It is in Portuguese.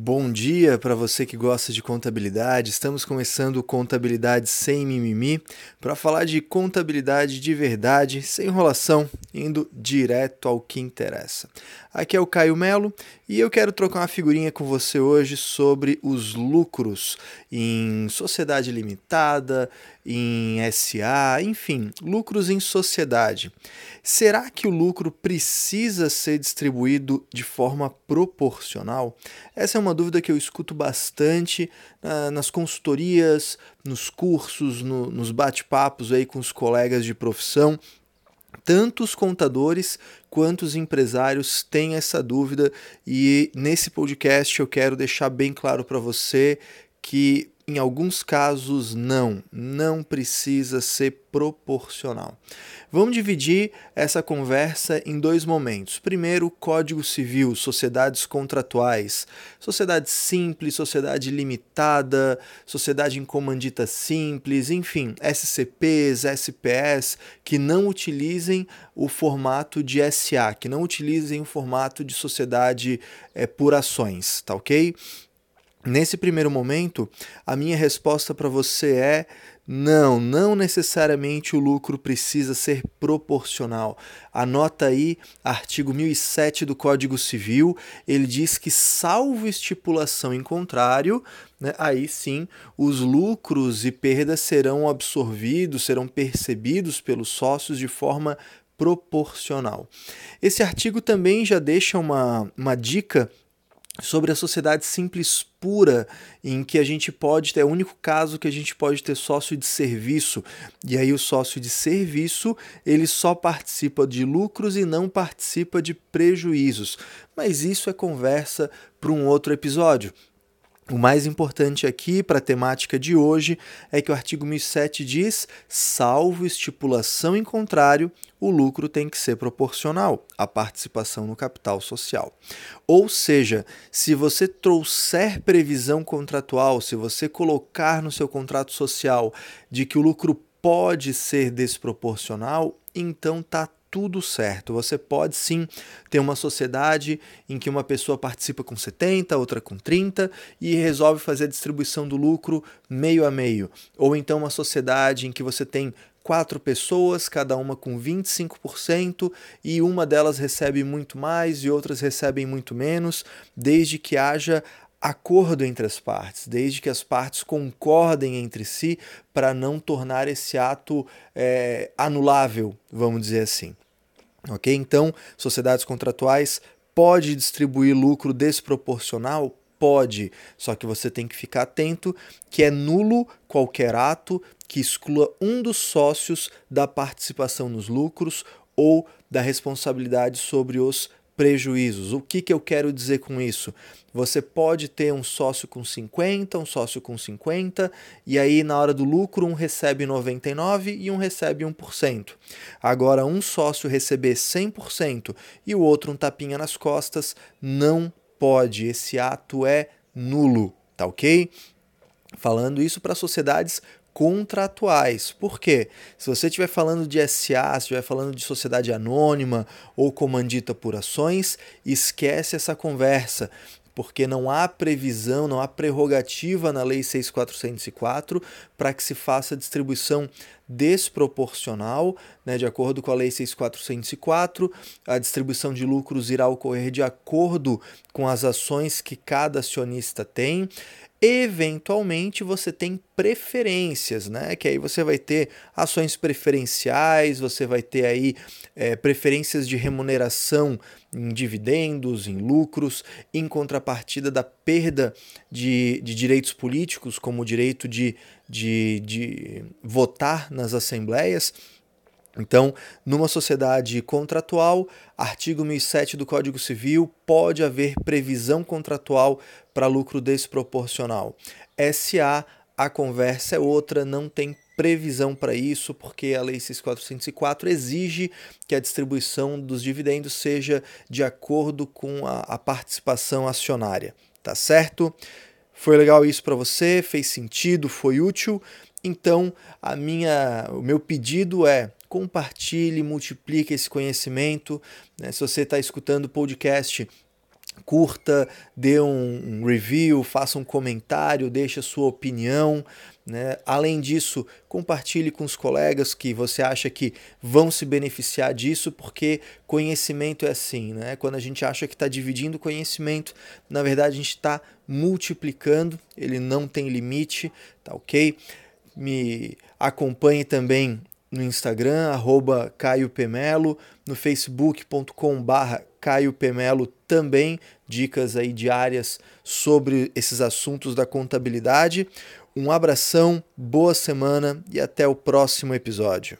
Bom dia para você que gosta de contabilidade. Estamos começando Contabilidade Sem Mimimi para falar de contabilidade de verdade, sem enrolação, indo direto ao que interessa. Aqui é o Caio Melo e eu quero trocar uma figurinha com você hoje sobre os lucros em sociedade limitada, em SA, enfim, lucros em sociedade. Será que o lucro precisa ser distribuído de forma proporcional? Essa é uma dúvida que eu escuto bastante uh, nas consultorias, nos cursos, no, nos bate-papos aí com os colegas de profissão. Tanto os contadores quanto os empresários têm essa dúvida e nesse podcast eu quero deixar bem claro para você que em alguns casos, não, não precisa ser proporcional. Vamos dividir essa conversa em dois momentos. Primeiro, Código Civil, sociedades contratuais, sociedade simples, sociedade limitada, sociedade em comandita simples, enfim, SCPs, SPS, que não utilizem o formato de SA, que não utilizem o formato de sociedade é, por ações, tá ok? Nesse primeiro momento, a minha resposta para você é: não, não necessariamente o lucro precisa ser proporcional. Anota aí artigo 1007 do Código Civil, ele diz que, salvo estipulação em contrário, né, aí sim os lucros e perdas serão absorvidos, serão percebidos pelos sócios de forma proporcional. Esse artigo também já deixa uma, uma dica sobre a sociedade simples pura, em que a gente pode ter, é o único caso que a gente pode ter sócio de serviço, e aí o sócio de serviço, ele só participa de lucros e não participa de prejuízos. Mas isso é conversa para um outro episódio. O mais importante aqui para a temática de hoje é que o artigo 1007 diz: salvo estipulação em contrário, o lucro tem que ser proporcional à participação no capital social. Ou seja, se você trouxer previsão contratual, se você colocar no seu contrato social de que o lucro pode ser desproporcional, então tá tudo certo. Você pode sim ter uma sociedade em que uma pessoa participa com 70, outra com 30 e resolve fazer a distribuição do lucro meio a meio. Ou então uma sociedade em que você tem quatro pessoas, cada uma com 25%, e uma delas recebe muito mais e outras recebem muito menos, desde que haja acordo entre as partes, desde que as partes concordem entre si para não tornar esse ato é, anulável, vamos dizer assim. Ok? Então, sociedades contratuais pode distribuir lucro desproporcional? Pode, só que você tem que ficar atento que é nulo qualquer ato que exclua um dos sócios da participação nos lucros ou da responsabilidade sobre os prejuízos. O que, que eu quero dizer com isso? Você pode ter um sócio com 50, um sócio com 50, e aí na hora do lucro um recebe 99 e um recebe 1%. Agora, um sócio receber 100% e o outro um tapinha nas costas, não pode. Esse ato é nulo, tá ok? Falando isso para sociedades contratuais. Por quê? Se você estiver falando de SA, se estiver falando de sociedade anônima ou comandita por ações, esquece essa conversa porque não há previsão, não há prerrogativa na Lei 6404 para que se faça distribuição desproporcional, né, de acordo com a Lei 6404, a distribuição de lucros irá ocorrer de acordo com as ações que cada acionista tem. Eventualmente você tem preferências, né? Que aí você vai ter ações preferenciais, você vai ter aí é, preferências de remuneração em dividendos, em lucros, em contrapartida da perda de, de direitos políticos, como o direito de, de, de votar nas assembleias. Então, numa sociedade contratual, artigo 1007 do Código Civil, pode haver previsão contratual para lucro desproporcional. SA, a conversa é outra, não tem previsão para isso, porque a Lei 6404 exige que a distribuição dos dividendos seja de acordo com a, a participação acionária. Tá certo? Foi legal isso para você? Fez sentido? Foi útil? Então, a minha, o meu pedido é compartilhe, multiplique esse conhecimento. Né? Se você está escutando o podcast curta, dê um review, faça um comentário, deixe a sua opinião. Né? Além disso, compartilhe com os colegas que você acha que vão se beneficiar disso, porque conhecimento é assim, né? Quando a gente acha que está dividindo conhecimento, na verdade a gente está multiplicando, ele não tem limite, tá ok? Me acompanhe também no Instagram, arroba Caio Pemelo, no facebook.com barra Caio Pemelo também, dicas aí diárias sobre esses assuntos da contabilidade. Um abração, boa semana e até o próximo episódio.